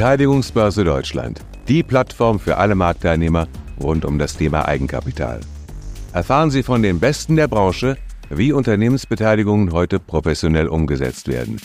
Beteiligungsbörse Deutschland, die Plattform für alle Marktteilnehmer rund um das Thema Eigenkapital. Erfahren Sie von den Besten der Branche, wie Unternehmensbeteiligungen heute professionell umgesetzt werden.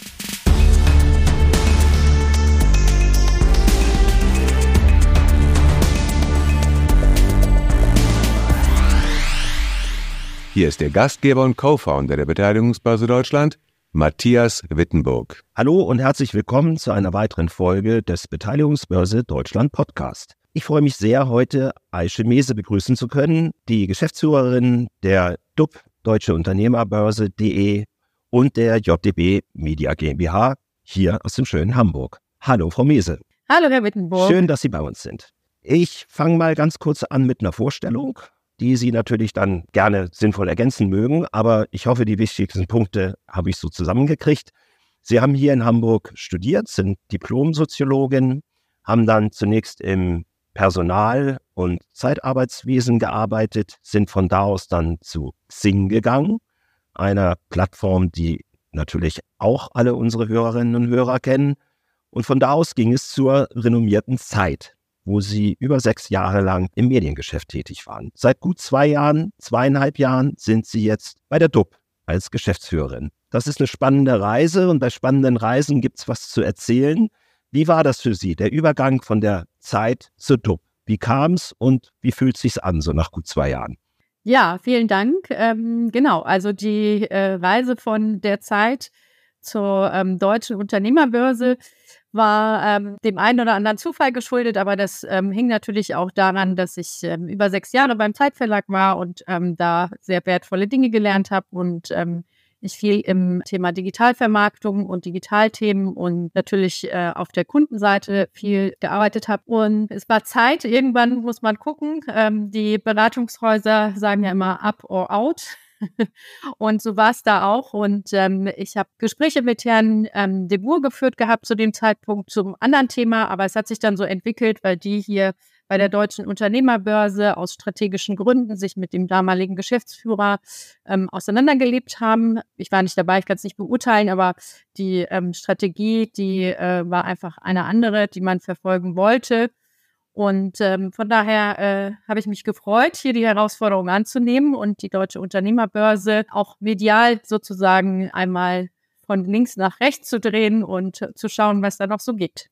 Hier ist der Gastgeber und Co-Founder der Beteiligungsbörse Deutschland, Matthias Wittenburg. Hallo und herzlich willkommen zu einer weiteren Folge des Beteiligungsbörse Deutschland Podcast. Ich freue mich sehr, heute Aische Mese begrüßen zu können, die Geschäftsführerin der DUB Deutsche Unternehmerbörse.de und der JDB Media GmbH hier aus dem schönen Hamburg. Hallo, Frau Mese. Hallo, Herr Wittenburg. Schön, dass Sie bei uns sind. Ich fange mal ganz kurz an mit einer Vorstellung die Sie natürlich dann gerne sinnvoll ergänzen mögen. Aber ich hoffe, die wichtigsten Punkte habe ich so zusammengekriegt. Sie haben hier in Hamburg studiert, sind Diplom-Soziologin, haben dann zunächst im Personal- und Zeitarbeitswesen gearbeitet, sind von da aus dann zu Xing gegangen, einer Plattform, die natürlich auch alle unsere Hörerinnen und Hörer kennen. Und von da aus ging es zur renommierten Zeit, wo sie über sechs Jahre lang im Mediengeschäft tätig waren. Seit gut zwei Jahren, zweieinhalb Jahren sind sie jetzt bei der DUB als Geschäftsführerin. Das ist eine spannende Reise und bei spannenden Reisen gibt es was zu erzählen. Wie war das für Sie, der Übergang von der Zeit zur DUB? Wie kam es und wie fühlt es sich an, so nach gut zwei Jahren? Ja, vielen Dank. Ähm, genau, also die äh, Reise von der Zeit zur ähm, deutschen Unternehmerbörse war ähm, dem einen oder anderen Zufall geschuldet, aber das ähm, hing natürlich auch daran, dass ich ähm, über sechs Jahre beim Zeitverlag war und ähm, da sehr wertvolle Dinge gelernt habe und ähm, ich viel im Thema Digitalvermarktung und Digitalthemen und natürlich äh, auf der Kundenseite viel gearbeitet habe. Und es war Zeit, irgendwann muss man gucken. Ähm, die Beratungshäuser sagen ja immer up or out. und so war es da auch. Und ähm, ich habe Gespräche mit Herrn ähm, de Boer geführt gehabt zu dem Zeitpunkt zum anderen Thema, aber es hat sich dann so entwickelt, weil die hier bei der Deutschen Unternehmerbörse aus strategischen Gründen sich mit dem damaligen Geschäftsführer ähm, auseinandergelebt haben. Ich war nicht dabei, ich kann es nicht beurteilen, aber die ähm, Strategie, die äh, war einfach eine andere, die man verfolgen wollte. Und ähm, von daher äh, habe ich mich gefreut, hier die Herausforderung anzunehmen und die Deutsche Unternehmerbörse auch medial sozusagen einmal von links nach rechts zu drehen und zu schauen, was da noch so geht.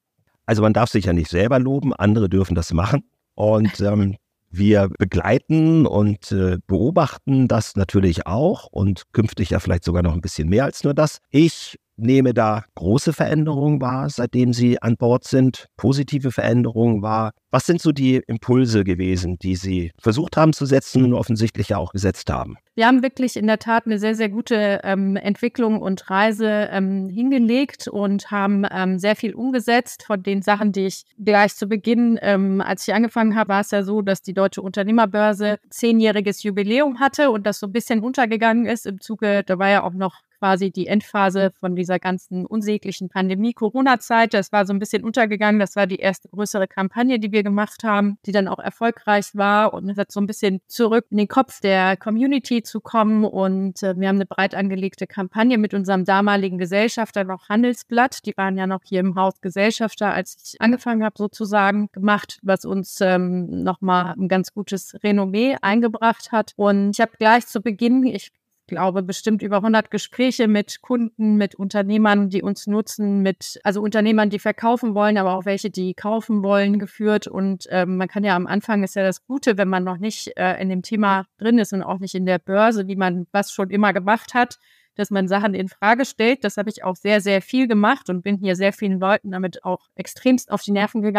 Also man darf sich ja nicht selber loben, andere dürfen das machen. Und ähm, wir begleiten und äh, beobachten das natürlich auch und künftig ja vielleicht sogar noch ein bisschen mehr als nur das. Ich nehme da große Veränderungen wahr, seitdem Sie an Bord sind, positive Veränderungen wahr. Was sind so die Impulse gewesen, die Sie versucht haben zu setzen und offensichtlich ja auch gesetzt haben? Wir haben wirklich in der Tat eine sehr, sehr gute ähm, Entwicklung und Reise ähm, hingelegt und haben ähm, sehr viel umgesetzt von den Sachen, die ich gleich zu Beginn, ähm, als ich angefangen habe, war es ja so, dass die Deutsche Unternehmerbörse zehnjähriges Jubiläum hatte und das so ein bisschen untergegangen ist im Zuge, da war ja auch noch quasi die Endphase von dieser ganzen unsäglichen Pandemie-Corona-Zeit. Das war so ein bisschen untergegangen. Das war die erste größere Kampagne, die wir gemacht haben, die dann auch erfolgreich war und es hat so ein bisschen zurück in den Kopf der Community zu kommen. Und äh, wir haben eine breit angelegte Kampagne mit unserem damaligen Gesellschafter noch Handelsblatt. Die waren ja noch hier im Haus Gesellschafter, als ich angefangen habe, sozusagen gemacht, was uns ähm, nochmal ein ganz gutes Renommee eingebracht hat. Und ich habe gleich zu Beginn, ich glaube, bestimmt über 100 Gespräche mit Kunden, mit Unternehmern, die uns nutzen, mit, also Unternehmern, die verkaufen wollen, aber auch welche, die kaufen wollen, geführt. Und ähm, man kann ja am Anfang ist ja das Gute, wenn man noch nicht äh, in dem Thema drin ist und auch nicht in der Börse, wie man was schon immer gemacht hat, dass man Sachen in Frage stellt. Das habe ich auch sehr, sehr viel gemacht und bin hier sehr vielen Leuten damit auch extremst auf die Nerven gegangen.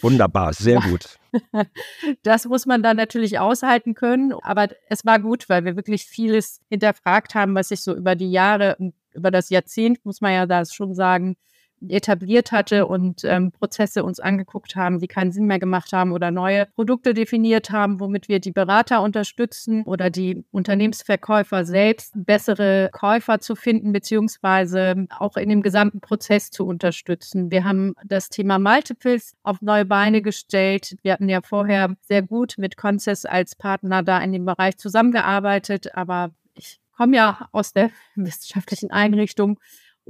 Wunderbar, sehr gut. Das muss man dann natürlich aushalten können, aber es war gut, weil wir wirklich vieles hinterfragt haben, was sich so über die Jahre, über das Jahrzehnt, muss man ja da schon sagen, etabliert hatte und ähm, Prozesse uns angeguckt haben, die keinen Sinn mehr gemacht haben oder neue Produkte definiert haben, womit wir die Berater unterstützen oder die Unternehmensverkäufer selbst bessere Käufer zu finden, beziehungsweise auch in dem gesamten Prozess zu unterstützen. Wir haben das Thema Multiples auf neue Beine gestellt. Wir hatten ja vorher sehr gut mit Conces als Partner da in dem Bereich zusammengearbeitet, aber ich komme ja aus der wissenschaftlichen Einrichtung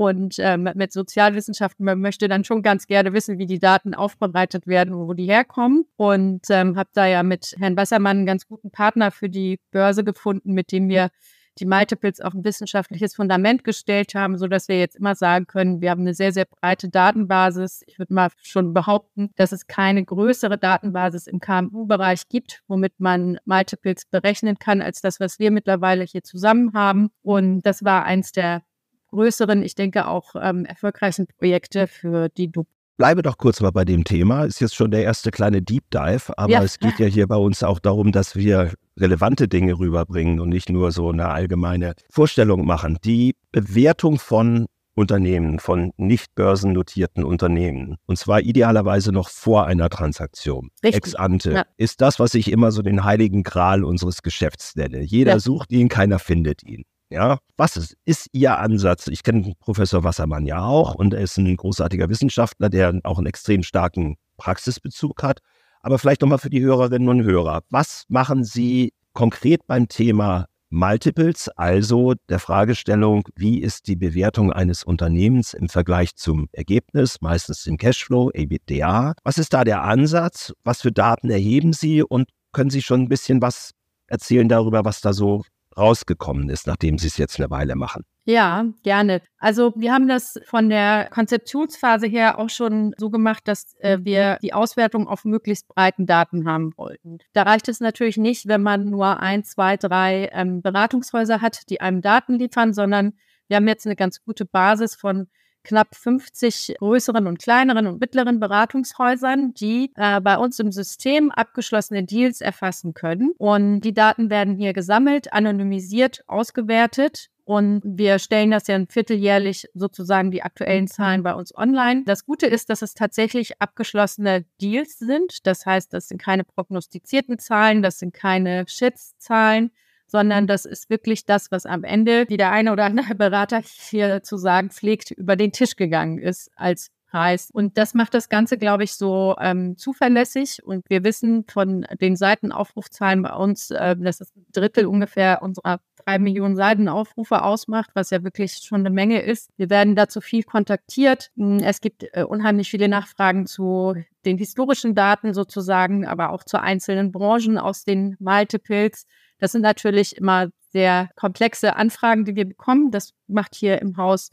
Und ähm, mit Sozialwissenschaften, man möchte dann schon ganz gerne wissen, wie die Daten aufbereitet werden und wo die herkommen. Und ähm, habe da ja mit Herrn Wassermann einen ganz guten Partner für die Börse gefunden, mit dem wir die Multiples auf ein wissenschaftliches Fundament gestellt haben, so dass wir jetzt immer sagen können, wir haben eine sehr, sehr breite Datenbasis. Ich würde mal schon behaupten, dass es keine größere Datenbasis im KMU-Bereich gibt, womit man Multiples berechnen kann, als das, was wir mittlerweile hier zusammen haben. Und das war eins der größeren, ich denke auch ähm, erfolgreichen Projekte für die DUP bleibe doch kurz mal bei dem Thema. Ist jetzt schon der erste kleine Deep Dive, aber ja. es geht ja hier bei uns auch darum, dass wir relevante Dinge rüberbringen und nicht nur so eine allgemeine Vorstellung machen. Die Bewertung von Unternehmen, von nicht börsennotierten Unternehmen. Und zwar idealerweise noch vor einer Transaktion. Richtig. Ex ante. Ja. Ist das, was ich immer so den heiligen Gral unseres Geschäfts nenne. Jeder ja. sucht ihn, keiner findet ihn. Ja, was ist, ist Ihr Ansatz? Ich kenne Professor Wassermann ja auch und er ist ein großartiger Wissenschaftler, der auch einen extrem starken Praxisbezug hat. Aber vielleicht nochmal für die Hörerinnen und Hörer. Was machen Sie konkret beim Thema Multiples, also der Fragestellung, wie ist die Bewertung eines Unternehmens im Vergleich zum Ergebnis, meistens im Cashflow, EBITDA? Was ist da der Ansatz? Was für Daten erheben Sie? Und können Sie schon ein bisschen was erzählen darüber, was da so rausgekommen ist, nachdem Sie es jetzt eine Weile machen? Ja, gerne. Also wir haben das von der Konzeptionsphase her auch schon so gemacht, dass äh, wir die Auswertung auf möglichst breiten Daten haben wollten. Da reicht es natürlich nicht, wenn man nur ein, zwei, drei ähm, Beratungshäuser hat, die einem Daten liefern, sondern wir haben jetzt eine ganz gute Basis von knapp 50 größeren und kleineren und mittleren Beratungshäusern, die äh, bei uns im System abgeschlossene Deals erfassen können. Und die Daten werden hier gesammelt, anonymisiert, ausgewertet und wir stellen das ja vierteljährlich sozusagen die aktuellen Zahlen bei uns online. Das Gute ist, dass es tatsächlich abgeschlossene Deals sind. Das heißt, das sind keine prognostizierten Zahlen, das sind keine Schätzzahlen, sondern das ist wirklich das, was am Ende, wie der eine oder andere Berater hier zu sagen pflegt, über den Tisch gegangen ist als Preis. Und das macht das Ganze, glaube ich, so ähm, zuverlässig. Und wir wissen von den Seitenaufrufzahlen bei uns, äh, dass das ein Drittel ungefähr unserer drei Millionen Seitenaufrufe ausmacht, was ja wirklich schon eine Menge ist. Wir werden dazu viel kontaktiert. Hm, es gibt äh, unheimlich viele Nachfragen zu den historischen Daten sozusagen, aber auch zu einzelnen Branchen aus den Multiples. Das sind natürlich immer sehr komplexe Anfragen, die wir bekommen. Das macht hier im Haus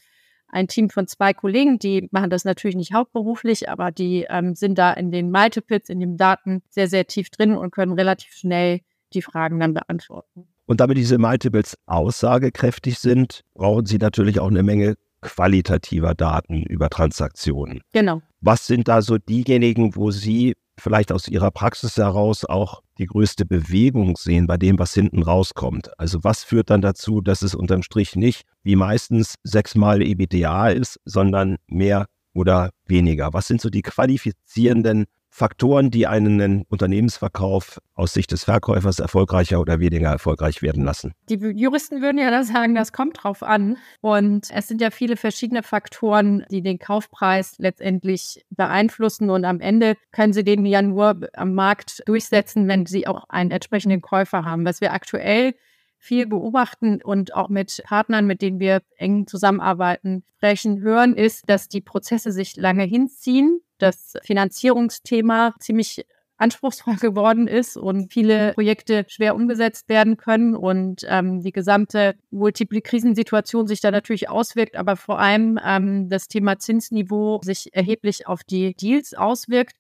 ein Team von zwei Kollegen, die machen das natürlich nicht hauptberuflich, aber die ähm, sind da in den Multiples, in den Daten sehr, sehr tief drin und können relativ schnell die Fragen dann beantworten. Und damit diese Multiples aussagekräftig sind, brauchen Sie natürlich auch eine Menge qualitativer Daten über Transaktionen. Genau. Was sind da so diejenigen, wo Sie vielleicht aus Ihrer Praxis heraus auch die größte Bewegung sehen bei dem, was hinten rauskommt. Also was führt dann dazu, dass es unterm Strich nicht wie meistens sechsmal EBTA ist, sondern mehr oder weniger? Was sind so die qualifizierenden Faktoren, die einen Unternehmensverkauf aus Sicht des Verkäufers erfolgreicher oder weniger erfolgreich werden lassen? Die Juristen würden ja sagen, das kommt drauf an. Und es sind ja viele verschiedene Faktoren, die den Kaufpreis letztendlich beeinflussen. Und am Ende können sie den ja nur am Markt durchsetzen, wenn sie auch einen entsprechenden Käufer haben. Was wir aktuell viel beobachten und auch mit Partnern, mit denen wir eng zusammenarbeiten, sprechen, hören, ist, dass die Prozesse sich lange hinziehen das Finanzierungsthema ziemlich anspruchsvoll geworden ist und viele Projekte schwer umgesetzt werden können und ähm, die gesamte Multiple-Krisensituation sich da natürlich auswirkt, aber vor allem ähm, das Thema Zinsniveau sich erheblich auf die Deals auswirkt.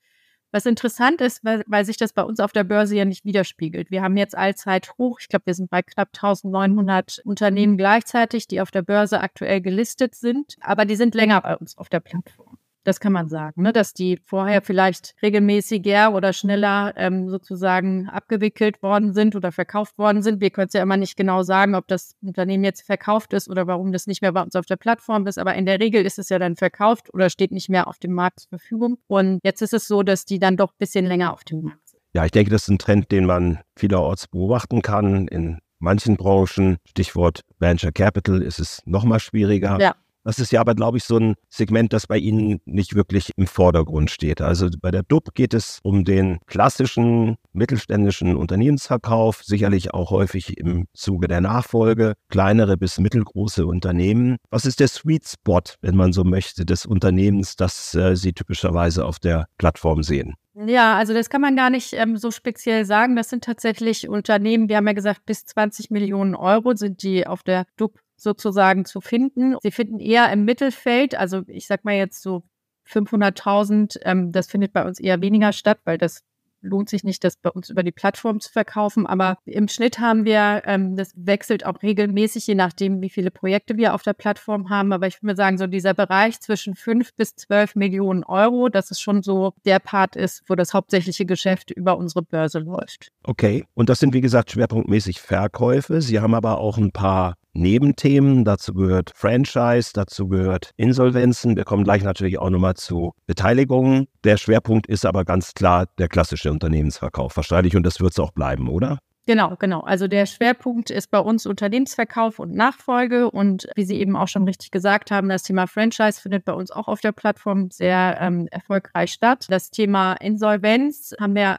Was interessant ist, weil, weil sich das bei uns auf der Börse ja nicht widerspiegelt. Wir haben jetzt allzeit hoch, ich glaube, wir sind bei knapp 1900 Unternehmen gleichzeitig, die auf der Börse aktuell gelistet sind, aber die sind länger bei uns auf der Plattform. Das kann man sagen, ne? dass die vorher vielleicht regelmäßiger oder schneller ähm, sozusagen abgewickelt worden sind oder verkauft worden sind. Wir können es ja immer nicht genau sagen, ob das Unternehmen jetzt verkauft ist oder warum das nicht mehr bei uns auf der Plattform ist. Aber in der Regel ist es ja dann verkauft oder steht nicht mehr auf dem Markt zur Verfügung. Und jetzt ist es so, dass die dann doch ein bisschen länger auf dem Markt sind. Ja, ich denke, das ist ein Trend, den man vielerorts beobachten kann. In manchen Branchen, Stichwort Venture Capital, ist es noch mal schwieriger. Ja. Das ist ja aber, glaube ich, so ein Segment, das bei Ihnen nicht wirklich im Vordergrund steht. Also bei der DUB geht es um den klassischen mittelständischen Unternehmensverkauf, sicherlich auch häufig im Zuge der Nachfolge, kleinere bis mittelgroße Unternehmen. Was ist der Sweet Spot, wenn man so möchte, des Unternehmens, das äh, Sie typischerweise auf der Plattform sehen? Ja, also das kann man gar nicht ähm, so speziell sagen. Das sind tatsächlich Unternehmen, wir haben ja gesagt, bis 20 Millionen Euro sind die auf der DUP sozusagen zu finden. Sie finden eher im Mittelfeld, also ich sag mal jetzt so 500.000, ähm, das findet bei uns eher weniger statt, weil das lohnt sich nicht, das bei uns über die Plattform zu verkaufen. Aber im Schnitt haben wir, ähm, das wechselt auch regelmäßig, je nachdem, wie viele Projekte wir auf der Plattform haben. Aber ich würde sagen, so dieser Bereich zwischen 5 bis 12 Millionen Euro, das ist schon so der Part ist, wo das hauptsächliche Geschäft über unsere Börse läuft. Okay. Und das sind, wie gesagt, schwerpunktmäßig Verkäufe. Sie haben aber auch ein paar Nebenthemen. Dazu gehört Franchise, dazu gehört Insolvenzen. Wir kommen gleich natürlich auch nochmal zu Beteiligungen. Der Schwerpunkt ist aber ganz klar der klassische Unternehmensverkauf wahrscheinlich und das wird es auch bleiben, oder? Genau, genau. Also der Schwerpunkt ist bei uns Unternehmensverkauf und Nachfolge. Und wie Sie eben auch schon richtig gesagt haben, das Thema Franchise findet bei uns auch auf der Plattform sehr ähm, erfolgreich statt. Das Thema Insolvenz haben wir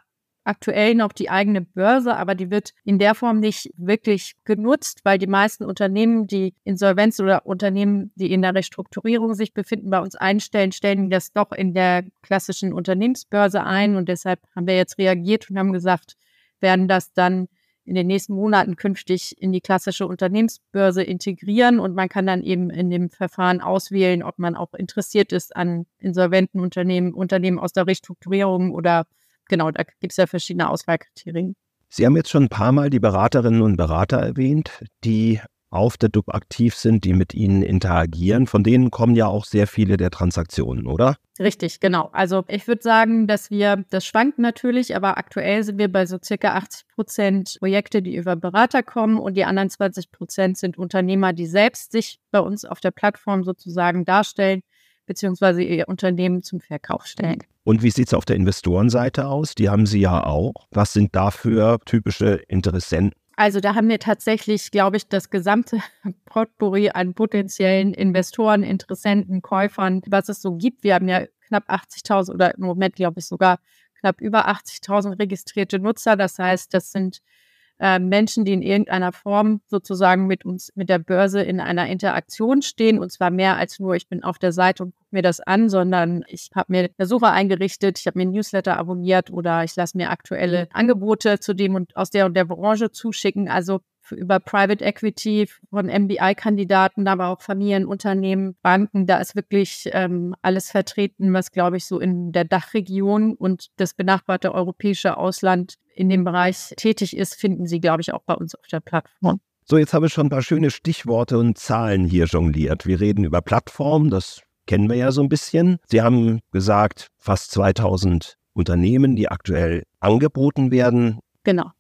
aktuell noch die eigene Börse, aber die wird in der Form nicht wirklich genutzt, weil die meisten Unternehmen, die Insolvenz oder Unternehmen, die in der Restrukturierung sich befinden, bei uns einstellen, stellen das doch in der klassischen Unternehmensbörse ein. Und deshalb haben wir jetzt reagiert und haben gesagt, werden das dann in den nächsten Monaten künftig in die klassische Unternehmensbörse integrieren und man kann dann eben in dem Verfahren auswählen, ob man auch interessiert ist an insolventen Unternehmen, Unternehmen aus der Restrukturierung oder genau, da gibt es ja verschiedene Auswahlkriterien. Sie haben jetzt schon ein paar Mal die Beraterinnen und Berater erwähnt, die auf der DUB aktiv sind, die mit Ihnen interagieren. Von denen kommen ja auch sehr viele der Transaktionen, oder? Richtig, genau. Also ich würde sagen, dass wir, das schwankt natürlich, aber aktuell sind wir bei so circa 80 Prozent Projekte, die über Berater kommen und die anderen 20 Prozent sind Unternehmer, die selbst sich bei uns auf der Plattform sozusagen darstellen beziehungsweise ihr Unternehmen zum Verkauf stellen. Und wie sieht es auf der Investorenseite aus? Die haben Sie ja auch. Was sind dafür typische Interessenten? Also da haben wir tatsächlich, glaube ich, das gesamte Potpourri an potenziellen Investoren, Interessenten, Käufern, was es so gibt. Wir haben ja knapp 80.000 oder im Moment, glaube ich, sogar knapp über 80.000 registrierte Nutzer. Das heißt, das sind äh, Menschen, die in irgendeiner Form sozusagen mit uns, mit der Börse in einer Interaktion stehen. Und zwar mehr als nur, ich bin auf der Seite und gucke mir das an, sondern ich habe mir eine Suche eingerichtet, ich habe mir ein Newsletter abonniert oder ich lasse mir aktuelle Angebote zu dem und aus der und der Branche zuschicken. Also über Private Equity von MBI-Kandidaten, aber auch Familienunternehmen, Banken. Da ist wirklich ähm, alles vertreten, was, glaube ich, so in der Dachregion und das benachbarte europäische Ausland in dem Bereich tätig ist, finden Sie, glaube ich, auch bei uns auf der Plattform. So, jetzt habe ich schon ein paar schöne Stichworte und Zahlen hier jongliert. Wir reden über Plattform, das kennen wir ja so ein bisschen. Sie haben gesagt, fast 2000 Unternehmen, die aktuell angeboten werden. Genau.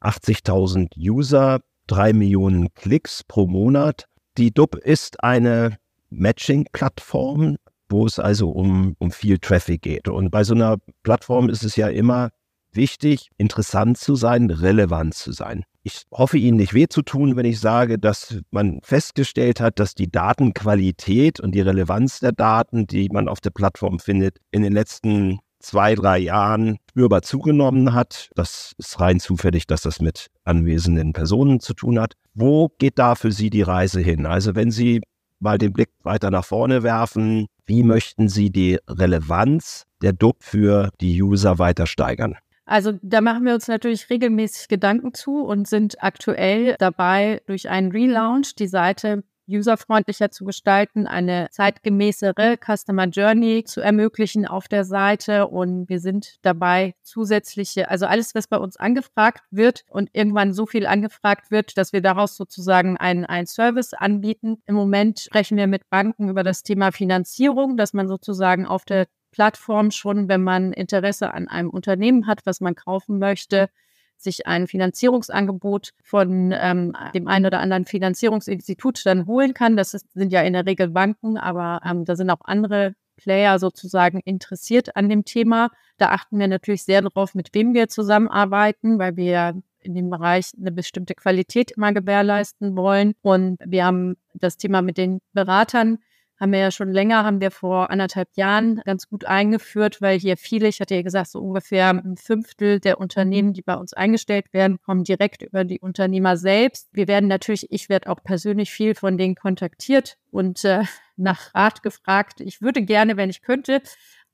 80.000 User, drei Millionen Klicks pro Monat. Die DUB ist eine Matching-Plattform, wo es also um, um viel Traffic geht. Und bei so einer Plattform ist es ja immer wichtig, interessant zu sein, relevant zu sein. Ich hoffe, Ihnen nicht weh zu tun, wenn ich sage, dass man festgestellt hat, dass die Datenqualität und die Relevanz der Daten, die man auf der Plattform findet, in den letzten zwei, drei Jahren spürbar zugenommen hat. Das ist rein zufällig, dass das mit anwesenden Personen zu tun hat. Wo geht da für Sie die Reise hin? Also wenn Sie mal den Blick weiter nach vorne werfen, wie möchten Sie die Relevanz der DUB für die User weiter steigern? Also da machen wir uns natürlich regelmäßig Gedanken zu und sind aktuell dabei, durch einen Relaunch die Seite userfreundlicher zu gestalten, eine zeitgemäßere Customer Journey zu ermöglichen auf der Seite. Und wir sind dabei, zusätzliche, also alles, was bei uns angefragt wird und irgendwann so viel angefragt wird, dass wir daraus sozusagen einen, einen Service anbieten. Im Moment sprechen wir mit Banken über das Thema Finanzierung, dass man sozusagen auf der Plattform schon, wenn man Interesse an einem Unternehmen hat, was man kaufen möchte, sich ein Finanzierungsangebot von ähm, dem einen oder anderen Finanzierungsinstitut dann holen kann. Das ist, sind ja in der Regel Banken, aber ähm, da sind auch andere Player sozusagen interessiert an dem Thema. Da achten wir natürlich sehr darauf, mit wem wir zusammenarbeiten, weil wir in dem Bereich eine bestimmte Qualität immer gewährleisten wollen. Und wir haben das Thema mit den Beratern haben wir ja schon länger, haben wir vor anderthalb Jahren ganz gut eingeführt, weil hier viele, ich hatte ja gesagt, so ungefähr ein Fünftel der Unternehmen, die bei uns eingestellt werden, kommen direkt über die Unternehmer selbst. Wir werden natürlich, ich werde auch persönlich viel von denen kontaktiert und äh, nach Rat gefragt. Ich würde gerne, wenn ich könnte,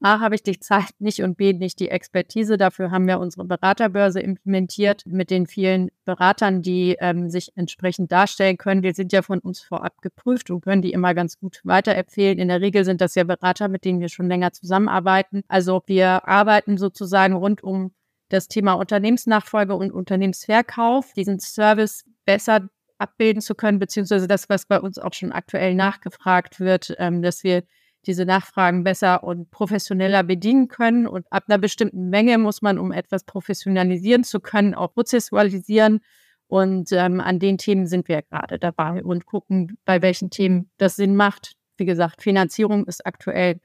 A, habe ich die Zeit nicht und B, nicht die Expertise. Dafür haben wir unsere Beraterbörse implementiert mit den vielen Beratern, die ähm, sich entsprechend darstellen können. Die sind ja von uns vorab geprüft und können die immer ganz gut weiterempfehlen. In der Regel sind das ja Berater, mit denen wir schon länger zusammenarbeiten. Also wir arbeiten sozusagen rund um das Thema Unternehmensnachfolge und Unternehmensverkauf, diesen Service besser abbilden zu können, beziehungsweise das, was bei uns auch schon aktuell nachgefragt wird, ähm, dass wir diese Nachfragen besser und professioneller bedienen können. Und ab einer bestimmten Menge muss man, um etwas professionalisieren zu können, auch prozessualisieren. Und ähm, an den Themen sind wir gerade dabei und gucken, bei welchen Themen das Sinn macht. Wie gesagt, Finanzierung ist aktuell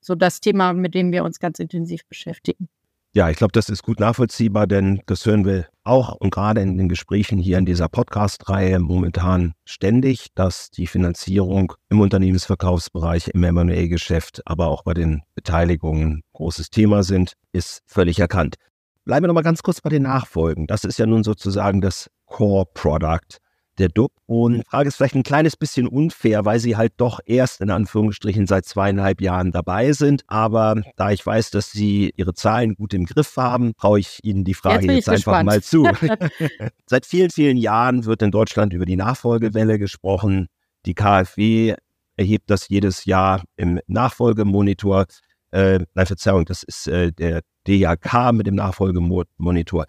so das Thema, mit dem wir uns ganz intensiv beschäftigen. Ja, ich glaube, das ist gut nachvollziehbar, denn das hören wir auch und gerade in den Gesprächen hier in dieser Podcast-Reihe momentan ständig, dass die Finanzierung im Unternehmensverkaufsbereich, im M&A-Geschäft, aber auch bei den Beteiligungen großes Thema sind, ist völlig erkannt. Bleiben wir noch mal ganz kurz bei den Nachfolgen. Das ist ja nun sozusagen das Core Product der DUB. Und die Frage ist vielleicht ein kleines bisschen unfair, weil sie halt doch erst in Anführungsstrichen seit zweieinhalb Jahren dabei sind. Aber da ich weiß, dass sie ihre Zahlen gut im Griff haben, traue ich Ihnen die Frage jetzt, jetzt einfach mal zu. seit vielen, vielen Jahren wird in Deutschland über die Nachfolgewelle gesprochen. Die KfW erhebt das jedes Jahr im Nachfolgemonitor. Äh, nein, Verzeihung, das ist äh, der DAK mit dem Nachfolgemonitor.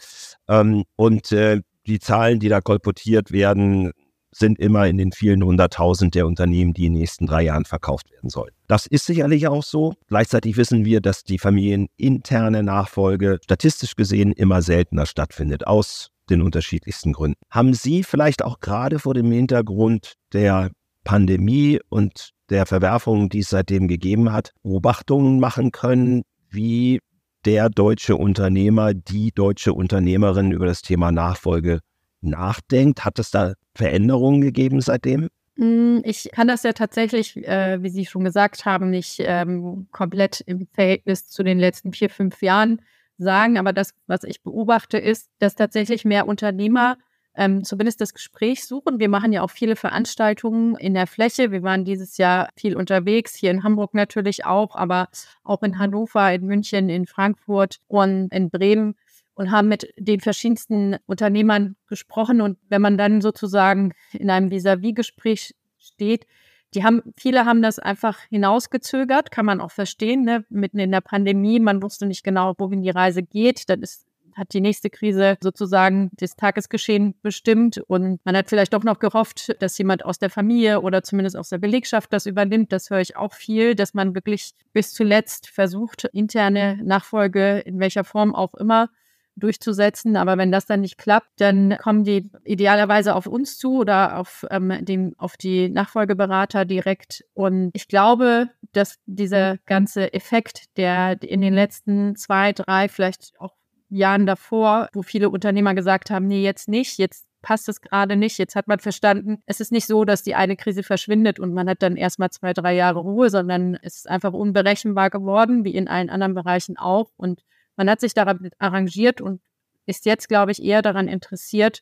Ähm, und äh, die Zahlen, die da kolportiert werden, sind immer in den vielen hunderttausend der Unternehmen, die in den nächsten drei Jahren verkauft werden sollen. Das ist sicherlich auch so. Gleichzeitig wissen wir, dass die familieninterne Nachfolge statistisch gesehen immer seltener stattfindet, aus den unterschiedlichsten Gründen. Haben Sie vielleicht auch gerade vor dem Hintergrund der Pandemie und der Verwerfungen, die es seitdem gegeben hat, Beobachtungen machen können, wie der deutsche Unternehmer, die deutsche Unternehmerin über das Thema Nachfolge nachdenkt? Hat es da Veränderungen gegeben seitdem? Hm, ich kann das ja tatsächlich, äh, wie Sie schon gesagt haben, nicht ähm, komplett im Verhältnis zu den letzten vier, fünf Jahren sagen. Aber das, was ich beobachte, ist, dass tatsächlich mehr Unternehmer ähm, zumindest das Gespräch suchen. Wir machen ja auch viele Veranstaltungen in der Fläche. Wir waren dieses Jahr viel unterwegs, hier in Hamburg natürlich auch, aber auch in Hannover, in München, in Frankfurt und in Bremen und haben mit den verschiedensten Unternehmern gesprochen. Und wenn man dann sozusagen in einem Vis-à-vis-Gespräch steht, die haben, viele haben das einfach hinausgezögert, kann man auch verstehen, ne? mitten in der Pandemie, man wusste nicht genau, wohin die Reise geht. Dann ist hat die nächste Krise sozusagen das Tagesgeschehen bestimmt und man hat vielleicht doch noch gehofft, dass jemand aus der Familie oder zumindest aus der Belegschaft das übernimmt. Das höre ich auch viel, dass man wirklich bis zuletzt versucht, interne Nachfolge in welcher Form auch immer durchzusetzen. Aber wenn das dann nicht klappt, dann kommen die idealerweise auf uns zu oder auf, ähm, den, auf die Nachfolgeberater direkt. Und ich glaube, dass dieser ganze Effekt, der in den letzten zwei, drei, vielleicht auch Jahren davor, wo viele Unternehmer gesagt haben, nee, jetzt nicht, jetzt passt es gerade nicht. Jetzt hat man verstanden, es ist nicht so, dass die eine Krise verschwindet und man hat dann erstmal zwei, drei Jahre Ruhe, sondern es ist einfach unberechenbar geworden, wie in allen anderen Bereichen auch. Und man hat sich daran arrangiert und ist jetzt, glaube ich, eher daran interessiert,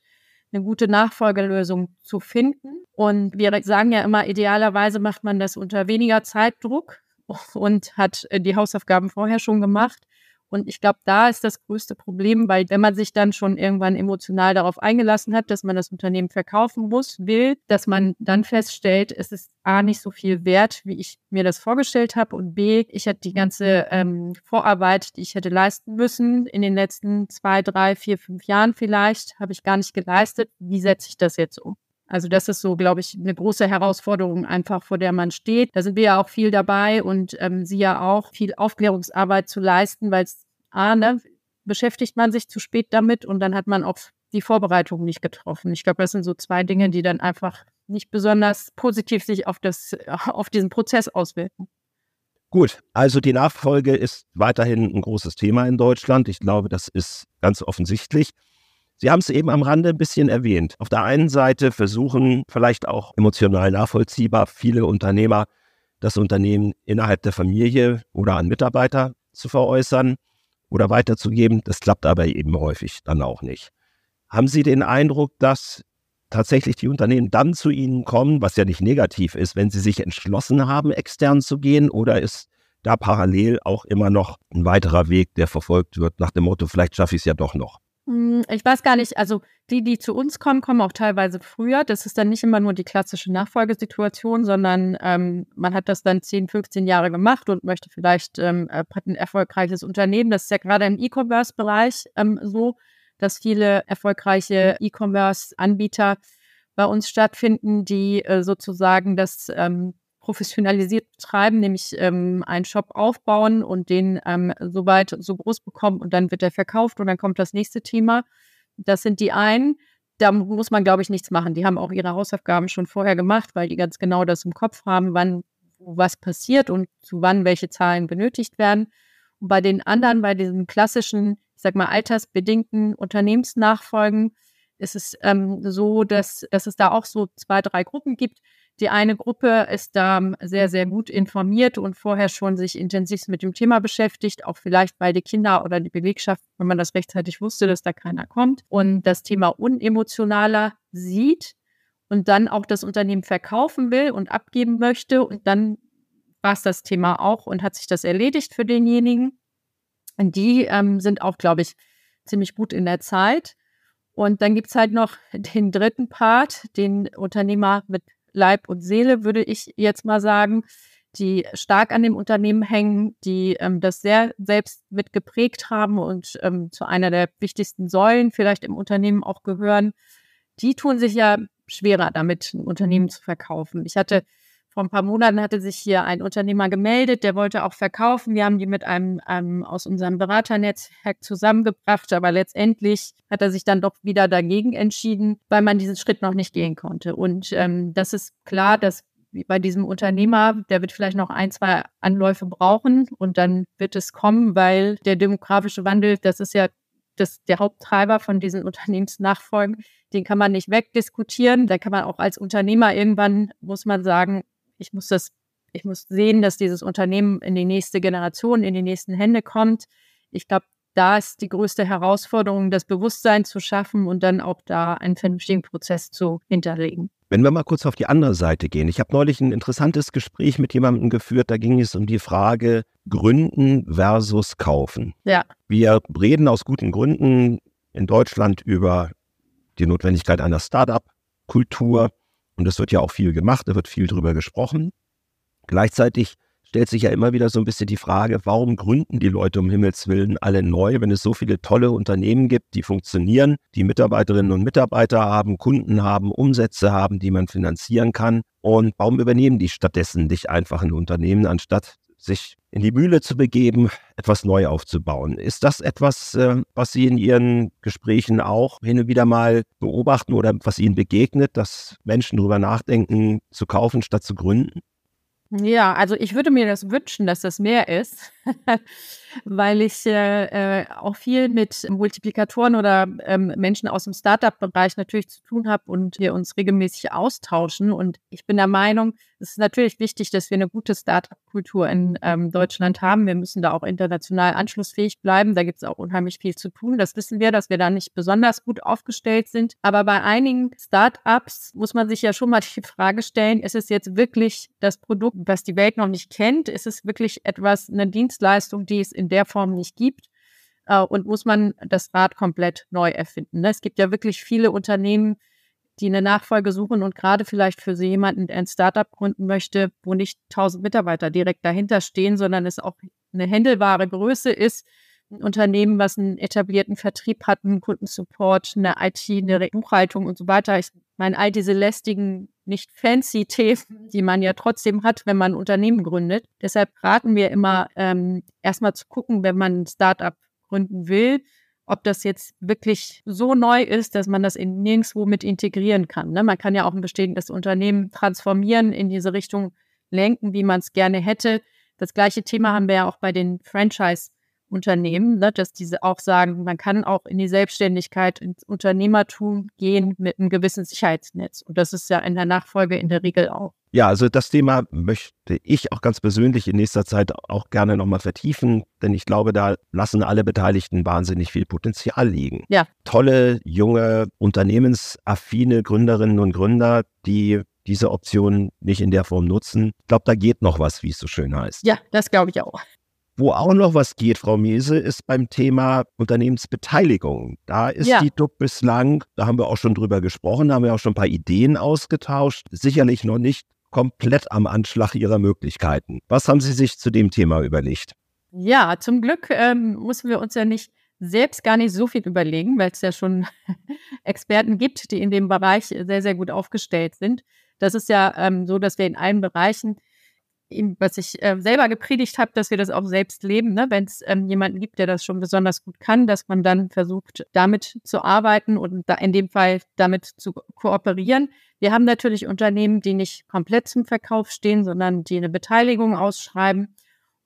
eine gute Nachfolgelösung zu finden. Und wir sagen ja immer, idealerweise macht man das unter weniger Zeitdruck und hat die Hausaufgaben vorher schon gemacht. Und ich glaube, da ist das größte Problem, weil wenn man sich dann schon irgendwann emotional darauf eingelassen hat, dass man das Unternehmen verkaufen muss, will, dass man dann feststellt, es ist A nicht so viel wert, wie ich mir das vorgestellt habe und B, ich hätte die ganze ähm, Vorarbeit, die ich hätte leisten müssen in den letzten zwei, drei, vier, fünf Jahren vielleicht, habe ich gar nicht geleistet. Wie setze ich das jetzt um? Also das ist so, glaube ich, eine große Herausforderung einfach, vor der man steht. Da sind wir ja auch viel dabei und ähm, Sie ja auch, viel Aufklärungsarbeit zu leisten, weil es, A, ne, beschäftigt man sich zu spät damit und dann hat man auch die Vorbereitung nicht getroffen. Ich glaube, das sind so zwei Dinge, die dann einfach nicht besonders positiv sich auf, das, auf diesen Prozess auswirken. Gut, also die Nachfolge ist weiterhin ein großes Thema in Deutschland. Ich glaube, das ist ganz offensichtlich. Sie haben es eben am Rande ein bisschen erwähnt. Auf der einen Seite versuchen vielleicht auch emotional nachvollziehbar viele Unternehmer das Unternehmen innerhalb der Familie oder an Mitarbeiter zu veräußern oder weiterzugeben. Das klappt aber eben häufig dann auch nicht. Haben Sie den Eindruck, dass tatsächlich die Unternehmen dann zu Ihnen kommen, was ja nicht negativ ist, wenn sie sich entschlossen haben, extern zu gehen? Oder ist da parallel auch immer noch ein weiterer Weg, der verfolgt wird, nach dem Motto, vielleicht schaffe ich es ja doch noch? Hm, ich weiß gar nicht, also die, die zu uns kommen, kommen auch teilweise früher. Das ist dann nicht immer nur die klassische Nachfolgesituation, sondern ähm, man hat das dann 10, 15 Jahre gemacht und möchte vielleicht ähm, äh, ein erfolgreiches Unternehmen. Das ist ja gerade im E-Commerce-Bereich ähm, so, dass viele erfolgreiche E-Commerce-Anbieter bei uns stattfinden, die äh, sozusagen das ähm, professionalisiert betreiben, nämlich ähm, einen Shop aufbauen und den ähm, so weit so groß bekommen und dann wird er verkauft und dann kommt das nächste Thema. Das sind die einen. Da muss man, glaube ich, nichts machen. Die haben auch ihre Hausaufgaben schon vorher gemacht, weil die ganz genau das im Kopf haben, wann was passiert und zu wann welche Zahlen benötigt werden. Und bei den anderen, bei diesen klassischen, ich sag mal, altersbedingten Unternehmensnachfolgen, ist es ähm, so, dass, dass es da auch so zwei, drei Gruppen gibt. Die eine Gruppe ist da sehr, sehr gut informiert und vorher schon sich intensiv mit dem Thema beschäftigt, auch vielleicht weil die Kinder oder die Belegschaft, wenn man das rechtzeitig wusste, dass da keiner kommt und das Thema unemotionaler sieht und dann auch das Unternehmen verkaufen will und abgeben möchte und dann war es das Thema auch und hat sich das erledigt für denjenigen. Und die ähm, sind auch, glaube ich, ziemlich gut in der Zeit. Und dann gibt es halt noch den dritten Part, den Unternehmer mit Leib und Seele, würde ich jetzt mal sagen, die stark an dem Unternehmen hängen, die ähm, das sehr selbst mitgeprägt haben und ähm, zu einer der wichtigsten Säulen vielleicht im Unternehmen auch gehören, die tun sich ja schwerer damit, ein Unternehmen zu verkaufen. Ich hatte vor ein paar Monaten hatte sich hier ein Unternehmer gemeldet, der wollte auch verkaufen. Wir haben die mit einem, einem aus unserem Beraternetzwerk zusammengebracht, aber letztendlich hat er sich dann doch wieder dagegen entschieden, weil man diesen Schritt noch nicht gehen konnte. Und ähm, das ist klar, dass bei diesem Unternehmer, der wird vielleicht noch ein, zwei Anläufe brauchen und dann wird es kommen, weil der demografische Wandel, das ist ja das, der Haupttreiber von diesen Unternehmensnachfolgen, den kann man nicht wegdiskutieren. Da kann man auch als Unternehmer irgendwann, muss man sagen, ich muss das, ich muss sehen, dass dieses Unternehmen in die nächste Generation, in die nächsten Hände kommt. Ich glaube, da ist die größte Herausforderung, das Bewusstsein zu schaffen und dann auch da einen vernünftigen Prozess zu hinterlegen. Wenn wir mal kurz auf die andere Seite gehen. Ich habe neulich ein interessantes Gespräch mit jemandem geführt, da ging es um die Frage Gründen versus Kaufen. Ja. Wir reden aus guten Gründen in Deutschland über die Notwendigkeit einer Start-up-Kultur. Und es wird ja auch viel gemacht, da wird viel drüber gesprochen. Gleichzeitig stellt sich ja immer wieder so ein bisschen die Frage, warum gründen die Leute um Himmels Willen alle neu, wenn es so viele tolle Unternehmen gibt, die funktionieren, die Mitarbeiterinnen und Mitarbeiter haben, Kunden haben, Umsätze haben, die man finanzieren kann. Und warum übernehmen die stattdessen nicht einfach ein Unternehmen, anstatt sich in die Mühle zu begeben, etwas neu aufzubauen. Ist das etwas, äh, was Sie in Ihren Gesprächen auch hin und wieder mal beobachten oder was Ihnen begegnet, dass Menschen darüber nachdenken, zu kaufen statt zu gründen? Ja, also ich würde mir das wünschen, dass das mehr ist, weil ich äh, äh, auch viel mit Multiplikatoren oder ähm, Menschen aus dem Startup-Bereich natürlich zu tun habe und wir uns regelmäßig austauschen. Und ich bin der Meinung, es ist natürlich wichtig, dass wir eine gute Startup-Kultur in ähm, Deutschland haben. Wir müssen da auch international anschlussfähig bleiben. Da gibt es auch unheimlich viel zu tun. Das wissen wir, dass wir da nicht besonders gut aufgestellt sind. Aber bei einigen Startups muss man sich ja schon mal die Frage stellen, ist es jetzt wirklich das Produkt, was die Welt noch nicht kennt? Ist es wirklich etwas, eine Dienstleistung, die es in der Form nicht gibt? Äh, und muss man das Rad komplett neu erfinden? Ne? Es gibt ja wirklich viele Unternehmen, die eine Nachfolge suchen und gerade vielleicht für so jemanden, der ein Startup gründen möchte, wo nicht 1000 Mitarbeiter direkt dahinter stehen, sondern es auch eine händelbare Größe ist, ein Unternehmen, was einen etablierten Vertrieb hat, einen Kundensupport, eine IT, eine Buchhaltung und so weiter. Ich meine, all diese lästigen, nicht fancy Themen, die man ja trotzdem hat, wenn man ein Unternehmen gründet. Deshalb raten wir immer, ähm, erstmal zu gucken, wenn man ein Startup gründen will, ob das jetzt wirklich so neu ist, dass man das in nirgendwo mit integrieren kann. Ne? Man kann ja auch ein bestehendes Unternehmen transformieren, in diese Richtung lenken, wie man es gerne hätte. Das gleiche Thema haben wir ja auch bei den Franchise- Unternehmen, ne, dass diese auch sagen, man kann auch in die Selbstständigkeit, ins Unternehmertum gehen mit einem gewissen Sicherheitsnetz. Und das ist ja in der Nachfolge in der Regel auch. Ja, also das Thema möchte ich auch ganz persönlich in nächster Zeit auch gerne nochmal vertiefen, denn ich glaube, da lassen alle Beteiligten wahnsinnig viel Potenzial liegen. Ja. Tolle, junge, unternehmensaffine Gründerinnen und Gründer, die diese Option nicht in der Form nutzen. Ich glaube, da geht noch was, wie es so schön heißt. Ja, das glaube ich auch. Wo auch noch was geht, Frau Mese, ist beim Thema Unternehmensbeteiligung. Da ist ja. die DUB bislang, da haben wir auch schon drüber gesprochen, da haben wir auch schon ein paar Ideen ausgetauscht, sicherlich noch nicht komplett am Anschlag ihrer Möglichkeiten. Was haben Sie sich zu dem Thema überlegt? Ja, zum Glück ähm, müssen wir uns ja nicht selbst gar nicht so viel überlegen, weil es ja schon Experten gibt, die in dem Bereich sehr, sehr gut aufgestellt sind. Das ist ja ähm, so, dass wir in allen Bereichen was ich äh, selber gepredigt habe, dass wir das auch selbst leben, ne? wenn es ähm, jemanden gibt, der das schon besonders gut kann, dass man dann versucht, damit zu arbeiten und da in dem Fall damit zu kooperieren. Wir haben natürlich Unternehmen, die nicht komplett zum Verkauf stehen, sondern die eine Beteiligung ausschreiben.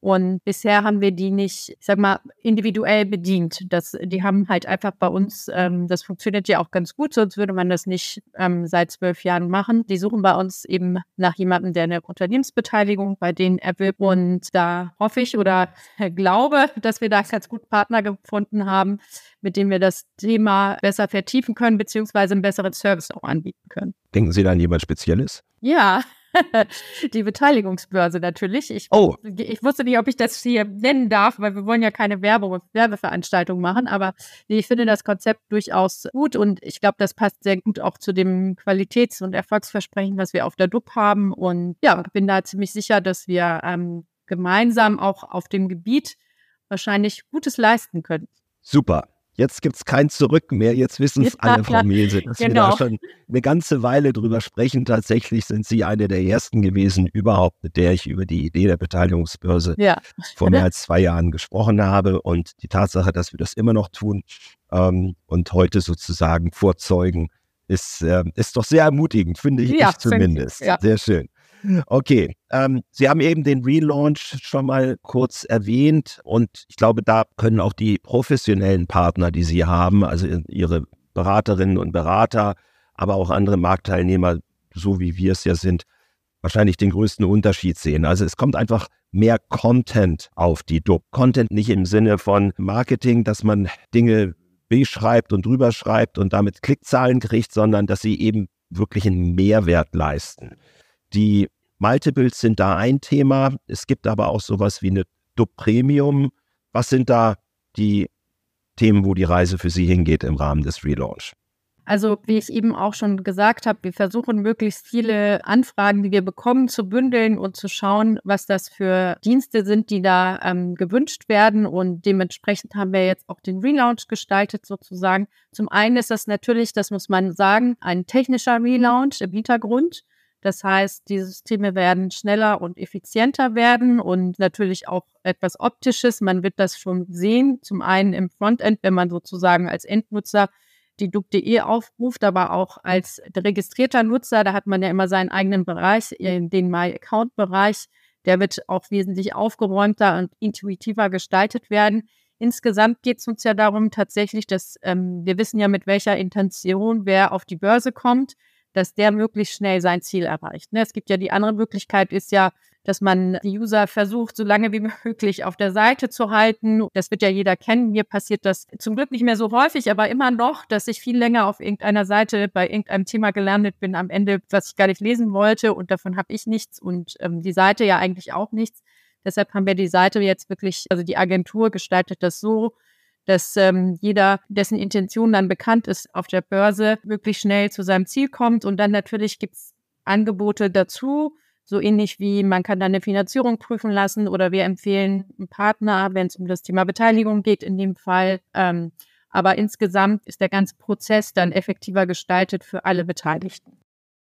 Und bisher haben wir die nicht, ich sag mal, individuell bedient. Das, die haben halt einfach bei uns, ähm, das funktioniert ja auch ganz gut, sonst würde man das nicht ähm, seit zwölf Jahren machen. Die suchen bei uns eben nach jemandem, der eine Unternehmensbeteiligung bei denen erwirbt. Und da hoffe ich oder glaube, dass wir da ganz gut Partner gefunden haben, mit denen wir das Thema besser vertiefen können, beziehungsweise einen besseren Service auch anbieten können. Denken Sie da an jemand Spezielles? Ja, die Beteiligungsbörse natürlich. Ich, oh. ich wusste nicht, ob ich das hier nennen darf, weil wir wollen ja keine Werbung und Werbeveranstaltung machen, aber ich finde das Konzept durchaus gut und ich glaube, das passt sehr gut auch zu dem Qualitäts- und Erfolgsversprechen, was wir auf der DUP haben und ja, bin da ziemlich sicher, dass wir ähm, gemeinsam auch auf dem Gebiet wahrscheinlich Gutes leisten können. Super. Jetzt gibt es kein Zurück mehr. Jetzt wissen es alle, Frau Mese, dass genau. wir da genau. schon eine ganze Weile drüber sprechen. Tatsächlich sind Sie eine der ersten gewesen überhaupt, mit der ich über die Idee der Beteiligungsbörse ja. vor mehr als zwei Jahren gesprochen habe. Und die Tatsache, dass wir das immer noch tun ähm, und heute sozusagen vorzeugen, ist, äh, ist doch sehr ermutigend, finde ich, ja, ich zumindest. Ich, ja. Sehr schön. Okay, ähm, Sie haben eben den Relaunch schon mal kurz erwähnt und ich glaube, da können auch die professionellen Partner, die Sie haben, also Ihre Beraterinnen und Berater, aber auch andere Marktteilnehmer, so wie wir es ja sind, wahrscheinlich den größten Unterschied sehen. Also es kommt einfach mehr Content auf die DUB. Content nicht im Sinne von Marketing, dass man Dinge beschreibt und drüber schreibt und damit Klickzahlen kriegt, sondern dass sie eben wirklich einen Mehrwert leisten. Die Multiples sind da ein Thema. Es gibt aber auch sowas wie eine Dub Premium. Was sind da die Themen, wo die Reise für Sie hingeht im Rahmen des Relaunch? Also, wie ich eben auch schon gesagt habe, wir versuchen möglichst viele Anfragen, die wir bekommen, zu bündeln und zu schauen, was das für Dienste sind, die da ähm, gewünscht werden. Und dementsprechend haben wir jetzt auch den Relaunch gestaltet, sozusagen. Zum einen ist das natürlich, das muss man sagen, ein technischer Relaunch im Hintergrund. Das heißt, die Systeme werden schneller und effizienter werden und natürlich auch etwas Optisches. Man wird das schon sehen. Zum einen im Frontend, wenn man sozusagen als Endnutzer die duck.de aufruft, aber auch als registrierter Nutzer, da hat man ja immer seinen eigenen Bereich, den My Account Bereich. Der wird auch wesentlich aufgeräumter und intuitiver gestaltet werden. Insgesamt geht es uns ja darum tatsächlich, dass ähm, wir wissen ja, mit welcher Intention wer auf die Börse kommt dass der möglichst schnell sein Ziel erreicht. Ne? Es gibt ja die andere Möglichkeit, ist ja, dass man die User versucht, so lange wie möglich auf der Seite zu halten. Das wird ja jeder kennen. Mir passiert das zum Glück nicht mehr so häufig, aber immer noch, dass ich viel länger auf irgendeiner Seite bei irgendeinem Thema gelandet bin, am Ende, was ich gar nicht lesen wollte und davon habe ich nichts und ähm, die Seite ja eigentlich auch nichts. Deshalb haben wir die Seite jetzt wirklich, also die Agentur gestaltet das so, dass ähm, jeder, dessen Intention dann bekannt ist auf der Börse, wirklich schnell zu seinem Ziel kommt. Und dann natürlich gibt es Angebote dazu, so ähnlich wie man kann dann eine Finanzierung prüfen lassen oder wir empfehlen einen Partner, wenn es um das Thema Beteiligung geht in dem Fall. Ähm, aber insgesamt ist der ganze Prozess dann effektiver gestaltet für alle Beteiligten.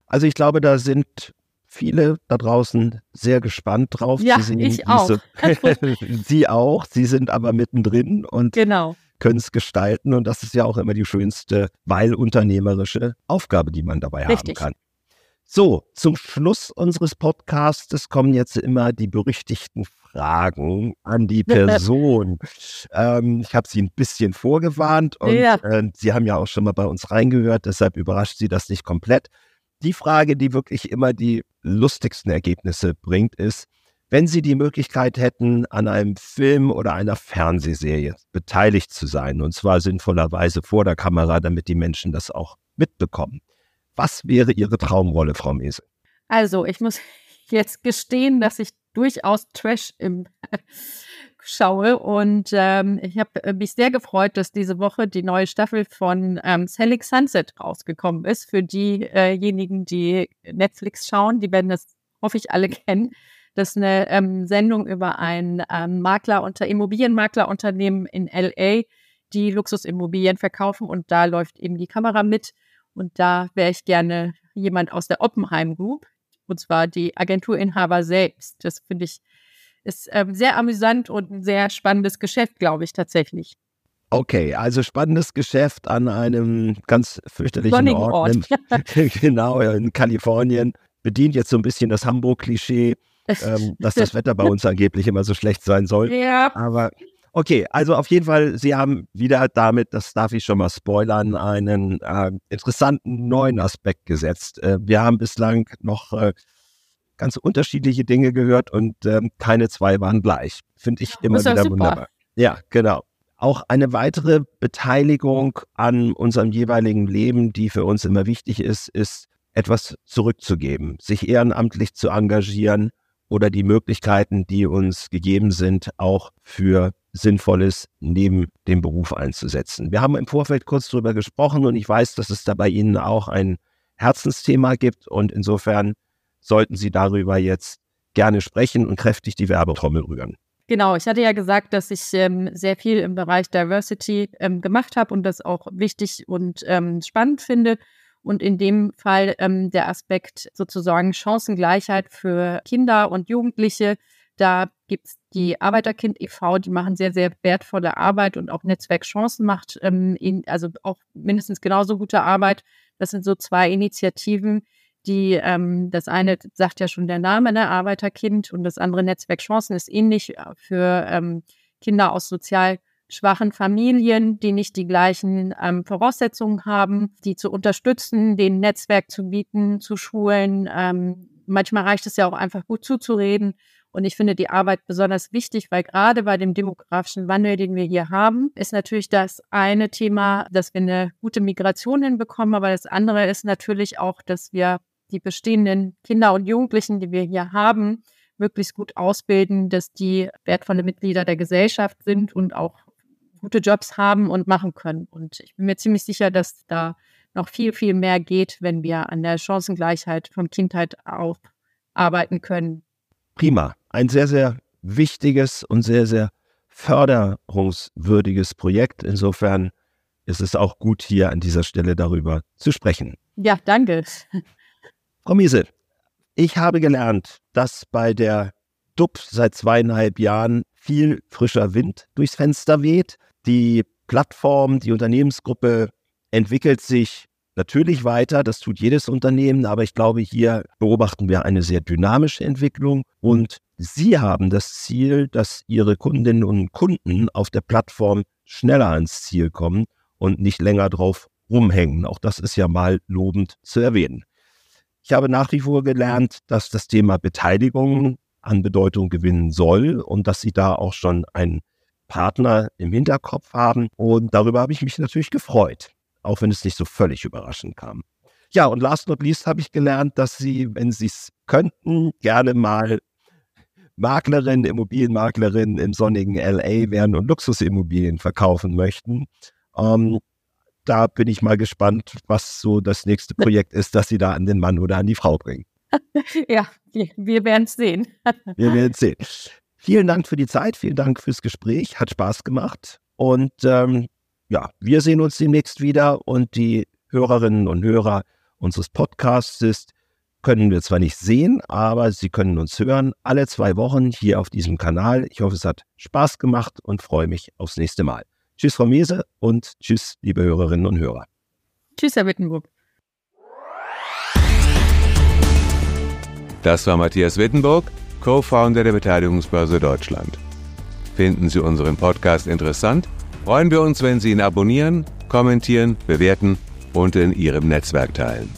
Also ich glaube, da sind viele da draußen sehr gespannt drauf. Ja, ich auch. Sie auch. Sie sind aber mittendrin und genau. können es gestalten. Und das ist ja auch immer die schönste, weil unternehmerische Aufgabe, die man dabei Richtig. haben kann. So, zum Schluss unseres Podcasts kommen jetzt immer die berüchtigten Fragen an die Person. ähm, ich habe Sie ein bisschen vorgewarnt und ja. äh, Sie haben ja auch schon mal bei uns reingehört, deshalb überrascht Sie das nicht komplett. Die Frage, die wirklich immer die lustigsten Ergebnisse bringt, ist, wenn Sie die Möglichkeit hätten, an einem Film oder einer Fernsehserie beteiligt zu sein, und zwar sinnvollerweise vor der Kamera, damit die Menschen das auch mitbekommen. Was wäre Ihre Traumrolle, Frau Mese? Also, ich muss jetzt gestehen, dass ich durchaus Trash im schaue und ähm, ich habe äh, mich sehr gefreut, dass diese Woche die neue Staffel von ähm, Selling Sunset rausgekommen ist. Für diejenigen, die Netflix schauen, die werden das, hoffe ich, alle kennen. Das ist eine ähm, Sendung über ein ähm, Makler unter Immobilienmaklerunternehmen in LA, die Luxusimmobilien verkaufen und da läuft eben die Kamera mit. Und da wäre ich gerne jemand aus der Oppenheim Group, und zwar die Agenturinhaber selbst. Das finde ich ist ähm, sehr amüsant und ein sehr spannendes Geschäft, glaube ich tatsächlich. Okay, also spannendes Geschäft an einem ganz fürchterlichen Ort. Ort. genau, in Kalifornien. Bedient jetzt so ein bisschen das Hamburg-Klischee, ähm, dass das Wetter bei uns angeblich immer so schlecht sein soll. Ja. Aber Okay, also auf jeden Fall, Sie haben wieder damit, das darf ich schon mal spoilern, einen äh, interessanten neuen Aspekt gesetzt. Äh, wir haben bislang noch äh, ganz unterschiedliche Dinge gehört und ähm, keine zwei waren gleich. Finde ich immer wieder super. wunderbar. Ja, genau. Auch eine weitere Beteiligung an unserem jeweiligen Leben, die für uns immer wichtig ist, ist etwas zurückzugeben, sich ehrenamtlich zu engagieren oder die Möglichkeiten, die uns gegeben sind, auch für Sinnvolles neben dem Beruf einzusetzen. Wir haben im Vorfeld kurz darüber gesprochen und ich weiß, dass es da bei Ihnen auch ein Herzensthema gibt und insofern sollten Sie darüber jetzt gerne sprechen und kräftig die Werbetrommel rühren. Genau, ich hatte ja gesagt, dass ich ähm, sehr viel im Bereich Diversity ähm, gemacht habe und das auch wichtig und ähm, spannend finde. Und in dem Fall ähm, der Aspekt sozusagen Chancengleichheit für Kinder und Jugendliche da gibt es die Arbeiterkind e.V., die machen sehr, sehr wertvolle Arbeit und auch Netzwerk Chancen macht, ähm, in, also auch mindestens genauso gute Arbeit. Das sind so zwei Initiativen, die, ähm, das eine sagt ja schon der Name, ne, Arbeiterkind, und das andere Netzwerk Chancen ist ähnlich äh, für ähm, Kinder aus sozial schwachen Familien, die nicht die gleichen ähm, Voraussetzungen haben, die zu unterstützen, den Netzwerk zu bieten, zu schulen. Ähm, manchmal reicht es ja auch einfach gut zuzureden und ich finde die Arbeit besonders wichtig, weil gerade bei dem demografischen Wandel, den wir hier haben, ist natürlich das eine Thema, dass wir eine gute Migration hinbekommen, aber das andere ist natürlich auch, dass wir die bestehenden Kinder und Jugendlichen, die wir hier haben, möglichst gut ausbilden, dass die wertvolle Mitglieder der Gesellschaft sind und auch gute Jobs haben und machen können. Und ich bin mir ziemlich sicher, dass da noch viel, viel mehr geht, wenn wir an der Chancengleichheit von Kindheit auf arbeiten können. Prima ein sehr, sehr wichtiges und sehr, sehr förderungswürdiges Projekt. Insofern ist es auch gut, hier an dieser Stelle darüber zu sprechen. Ja, danke. Frau Miese, ich habe gelernt, dass bei der DUP seit zweieinhalb Jahren viel frischer Wind durchs Fenster weht. Die Plattform, die Unternehmensgruppe entwickelt sich natürlich weiter. Das tut jedes Unternehmen, aber ich glaube, hier beobachten wir eine sehr dynamische Entwicklung und Sie haben das Ziel, dass Ihre Kundinnen und Kunden auf der Plattform schneller ans Ziel kommen und nicht länger drauf rumhängen. Auch das ist ja mal lobend zu erwähnen. Ich habe nach wie vor gelernt, dass das Thema Beteiligung an Bedeutung gewinnen soll und dass Sie da auch schon einen Partner im Hinterkopf haben. Und darüber habe ich mich natürlich gefreut, auch wenn es nicht so völlig überraschend kam. Ja, und last not least habe ich gelernt, dass Sie, wenn Sie es könnten, gerne mal Maklerin, Immobilienmaklerin im sonnigen LA werden und Luxusimmobilien verkaufen möchten. Ähm, da bin ich mal gespannt, was so das nächste Projekt ist, das Sie da an den Mann oder an die Frau bringen. Ja, wir werden es sehen. Wir werden es sehen. Vielen Dank für die Zeit, vielen Dank fürs Gespräch, hat Spaß gemacht. Und ähm, ja, wir sehen uns demnächst wieder und die Hörerinnen und Hörer unseres Podcasts können wir zwar nicht sehen, aber Sie können uns hören alle zwei Wochen hier auf diesem Kanal. Ich hoffe, es hat Spaß gemacht und freue mich aufs nächste Mal. Tschüss, Frau Miese und tschüss, liebe Hörerinnen und Hörer. Tschüss, Herr Wittenburg. Das war Matthias Wittenburg, Co-Founder der Beteiligungsbörse Deutschland. Finden Sie unseren Podcast interessant? Freuen wir uns, wenn Sie ihn abonnieren, kommentieren, bewerten und in Ihrem Netzwerk teilen.